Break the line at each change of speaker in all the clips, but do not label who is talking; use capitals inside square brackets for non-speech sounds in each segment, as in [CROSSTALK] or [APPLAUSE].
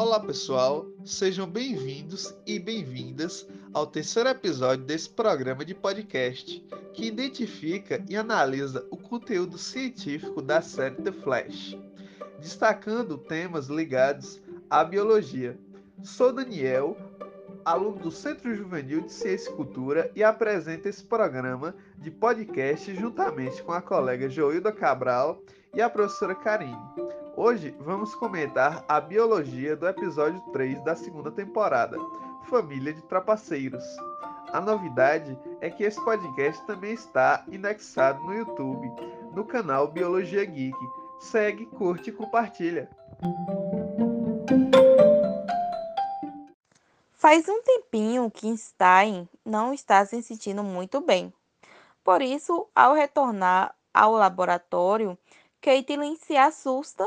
Olá pessoal, sejam bem-vindos e bem-vindas ao terceiro episódio desse programa de podcast que identifica e analisa o conteúdo científico da série The Flash, destacando temas ligados à biologia. Sou Daniel, aluno do Centro Juvenil de Ciência e Cultura e apresento esse programa de podcast juntamente com a colega Joilda Cabral e a professora Karine. Hoje vamos comentar a biologia do episódio 3 da segunda temporada, Família de Trapaceiros. A novidade é que esse podcast também está indexado no YouTube, no canal Biologia Geek. Segue, curte e compartilha.
Faz um tempinho que Einstein não está se sentindo muito bem. Por isso, ao retornar ao laboratório, Caitlin se assusta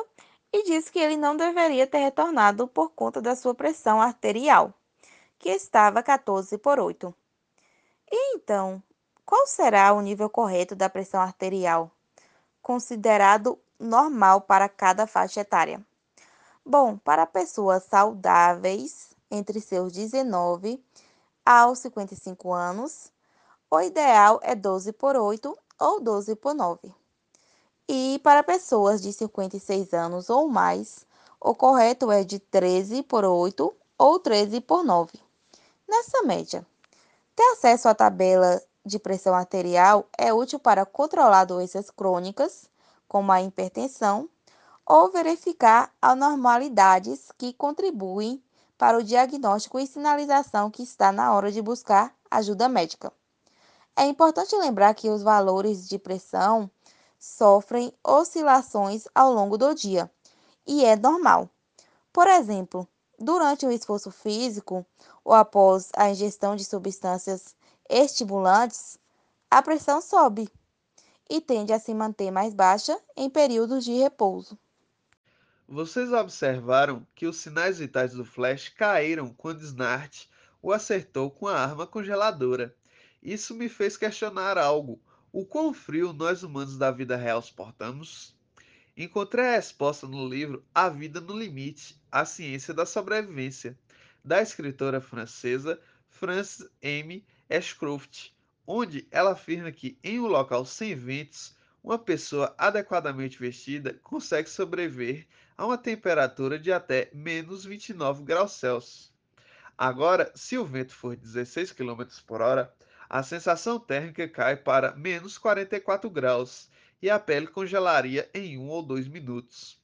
e diz que ele não deveria ter retornado por conta da sua pressão arterial, que estava 14 por 8. E então, qual será o nível correto da pressão arterial, considerado normal para cada faixa etária? Bom, para pessoas saudáveis, entre seus 19 aos 55 anos, o ideal é 12 por 8 ou 12 por 9. E para pessoas de 56 anos ou mais, o correto é de 13 por 8 ou 13 por 9. Nessa média, ter acesso à tabela de pressão arterial é útil para controlar doenças crônicas, como a hipertensão, ou verificar anormalidades que contribuem para o diagnóstico e sinalização que está na hora de buscar ajuda médica. É importante lembrar que os valores de pressão sofrem oscilações ao longo do dia, e é normal. Por exemplo, durante o esforço físico ou após a ingestão de substâncias estimulantes, a pressão sobe e tende a se manter mais baixa em períodos de repouso.
Vocês observaram que os sinais vitais do Flash caíram quando Snart o acertou com a arma congeladora. Isso me fez questionar algo o quão frio nós humanos da vida real suportamos? Encontrei a resposta no livro A Vida no Limite, A Ciência da Sobrevivência, da escritora francesa Frances M. Ashcroft, onde ela afirma que em um local sem ventos, uma pessoa adequadamente vestida consegue sobreviver a uma temperatura de até menos 29 graus Celsius. Agora, se o vento for 16 km por hora, a sensação térmica cai para menos 44 graus e a pele congelaria em 1 ou 2 minutos.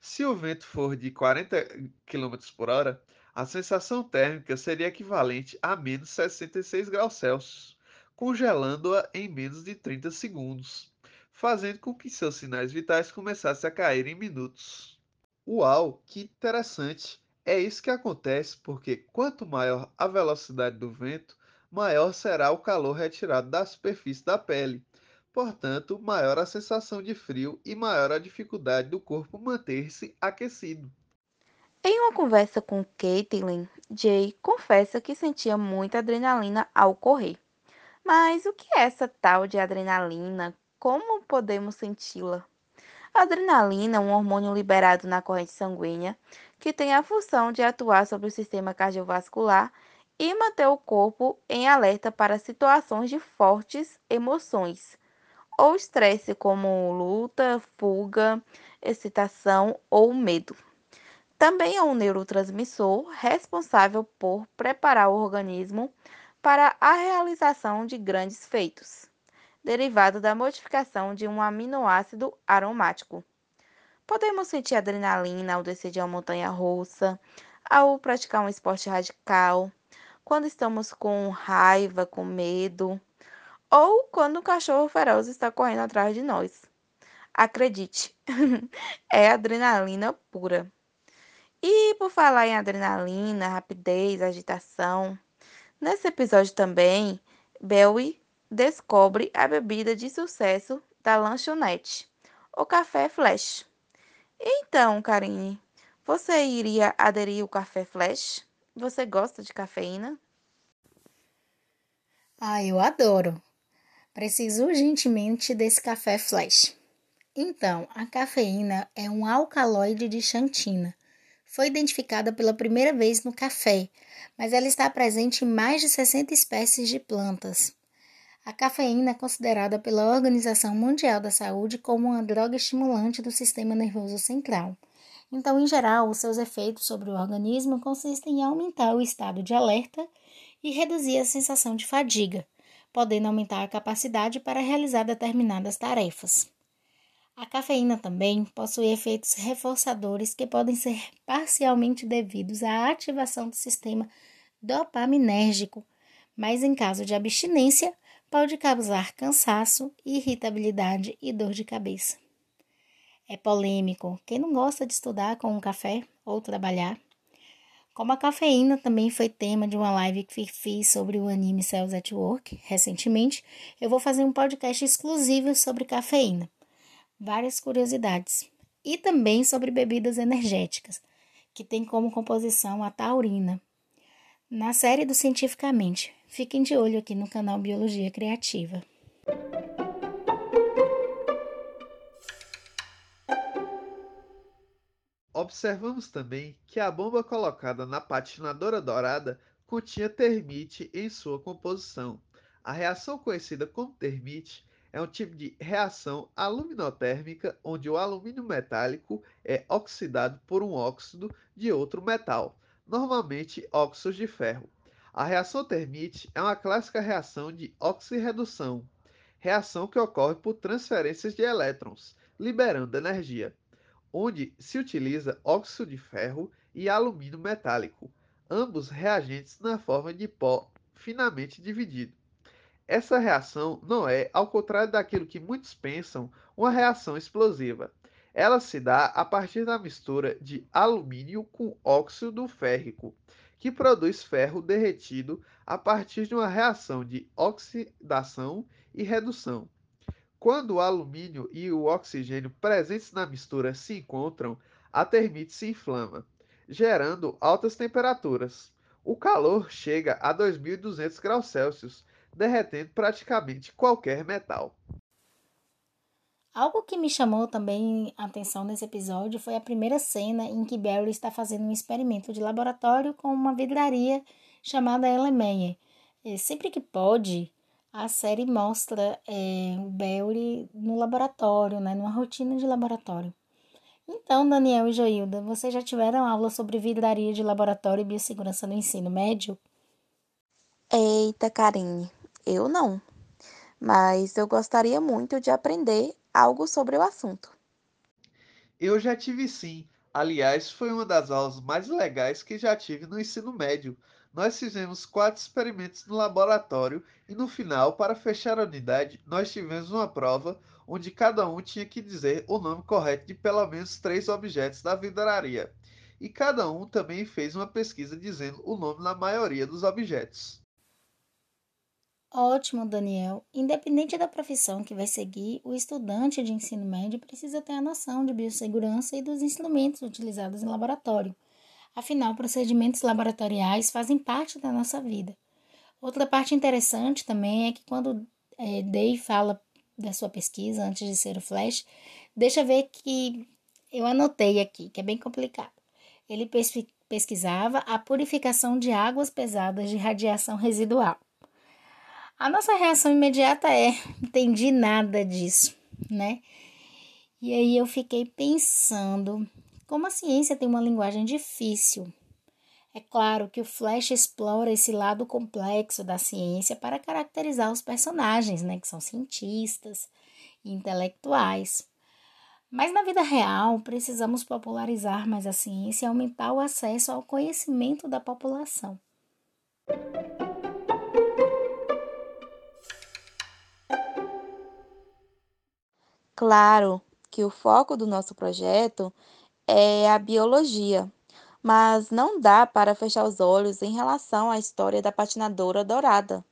Se o vento for de 40 km por hora, a sensação térmica seria equivalente a menos 66 graus Celsius, congelando-a em menos de 30 segundos, fazendo com que seus sinais vitais começassem a cair em minutos. Uau, que interessante! É isso que acontece porque quanto maior a velocidade do vento, maior será o calor retirado da superfície da pele. Portanto, maior a sensação de frio e maior a dificuldade do corpo manter-se aquecido.
Em uma conversa com Caitlin, Jay confessa que sentia muita adrenalina ao correr. Mas o que é essa tal de adrenalina? Como podemos senti-la? A adrenalina é um hormônio liberado na corrente sanguínea que tem a função de atuar sobre o sistema cardiovascular e manter o corpo em alerta para situações de fortes emoções ou estresse, como luta, fuga, excitação ou medo. Também é um neurotransmissor responsável por preparar o organismo para a realização de grandes feitos, derivado da modificação de um aminoácido aromático. Podemos sentir adrenalina ao descer de uma montanha russa, ao praticar um esporte radical, quando estamos com raiva, com medo, ou quando o cachorro feroz está correndo atrás de nós. Acredite, [LAUGHS] é adrenalina pura. E por falar em adrenalina, rapidez, agitação, nesse episódio também, Belly descobre a bebida de sucesso da lanchonete, o café Flash. Então, Karine, você iria aderir ao café Flash? Você gosta de cafeína?
Ah, eu adoro. Preciso urgentemente desse café flash. Então, a cafeína é um alcaloide de xantina, foi identificada pela primeira vez no café, mas ela está presente em mais de 60 espécies de plantas. A cafeína é considerada pela Organização Mundial da Saúde como uma droga estimulante do sistema nervoso central. Então, em geral, os seus efeitos sobre o organismo consistem em aumentar o estado de alerta e reduzir a sensação de fadiga, podendo aumentar a capacidade para realizar determinadas tarefas. A cafeína também possui efeitos reforçadores que podem ser parcialmente devidos à ativação do sistema dopaminérgico, mas em caso de abstinência, pode causar cansaço, irritabilidade e dor de cabeça. É polêmico. Quem não gosta de estudar com um café ou trabalhar? Como a cafeína também foi tema de uma live que fiz sobre o anime Cells at Work recentemente, eu vou fazer um podcast exclusivo sobre cafeína várias curiosidades e também sobre bebidas energéticas, que tem como composição a taurina. Na série do Cientificamente, fiquem de olho aqui no canal Biologia Criativa.
Observamos também que a bomba colocada na patinadora dourada continha termite em sua composição. A reação conhecida como termite é um tipo de reação aluminotérmica onde o alumínio metálico é oxidado por um óxido de outro metal, normalmente óxidos de ferro. A reação termite é uma clássica reação de oxirredução, reação que ocorre por transferências de elétrons, liberando energia, onde se utiliza óxido de ferro e alumínio metálico, ambos reagentes na forma de pó finamente dividido. Essa reação não é, ao contrário daquilo que muitos pensam, uma reação explosiva. Ela se dá a partir da mistura de alumínio com óxido férrico, que produz ferro derretido a partir de uma reação de oxidação e redução. Quando o alumínio e o oxigênio presentes na mistura se encontram, a termite se inflama, gerando altas temperaturas. O calor chega a 2.200 graus Celsius, derretendo praticamente qualquer metal.
Algo que me chamou também a atenção nesse episódio foi a primeira cena em que Barry está fazendo um experimento de laboratório com uma vidraria chamada Ellen Sempre que pode, a série mostra é, o Barry no laboratório, né, numa rotina de laboratório. Então, Daniel e Joilda, vocês já tiveram aula sobre vidraria de laboratório e biossegurança no ensino médio?
Eita, Karine, eu não, mas eu gostaria muito de aprender algo sobre o assunto.
Eu já tive sim. Aliás, foi uma das aulas mais legais que já tive no ensino médio. Nós fizemos quatro experimentos no laboratório e no final, para fechar a unidade, nós tivemos uma prova onde cada um tinha que dizer o nome correto de pelo menos três objetos da vidraria. E cada um também fez uma pesquisa dizendo o nome na maioria dos objetos.
Ótimo, Daniel. Independente da profissão que vai seguir, o estudante de ensino médio precisa ter a noção de biossegurança e dos instrumentos utilizados em laboratório. Afinal, procedimentos laboratoriais fazem parte da nossa vida. Outra parte interessante também é que quando é, Day fala da sua pesquisa antes de ser o Flash, deixa ver que eu anotei aqui, que é bem complicado. Ele pesquisava a purificação de águas pesadas de radiação residual. A nossa reação imediata é: entendi nada disso, né? E aí eu fiquei pensando como a ciência tem uma linguagem difícil. É claro que o Flash explora esse lado complexo da ciência para caracterizar os personagens, né, que são cientistas e intelectuais. Mas na vida real, precisamos popularizar mais a ciência e aumentar o acesso ao conhecimento da população.
Claro que o foco do nosso projeto é a biologia, mas não dá para fechar os olhos em relação à história da patinadora dourada,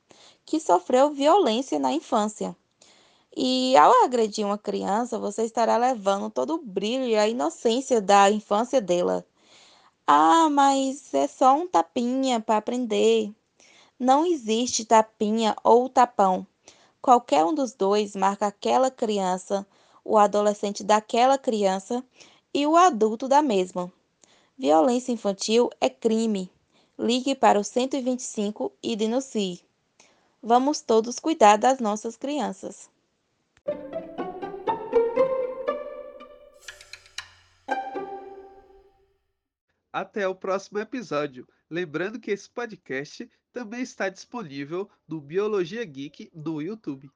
que sofreu violência na infância. E ao agredir uma criança, você estará levando todo o brilho e a inocência da infância dela. Ah, mas é só um tapinha para aprender. Não existe tapinha ou tapão. Qualquer um dos dois marca aquela criança o adolescente daquela criança e o adulto da mesma. Violência infantil é crime. Ligue para o 125 e denuncie. Vamos todos cuidar das nossas crianças.
Até o próximo episódio. Lembrando que esse podcast também está disponível no Biologia Geek no YouTube.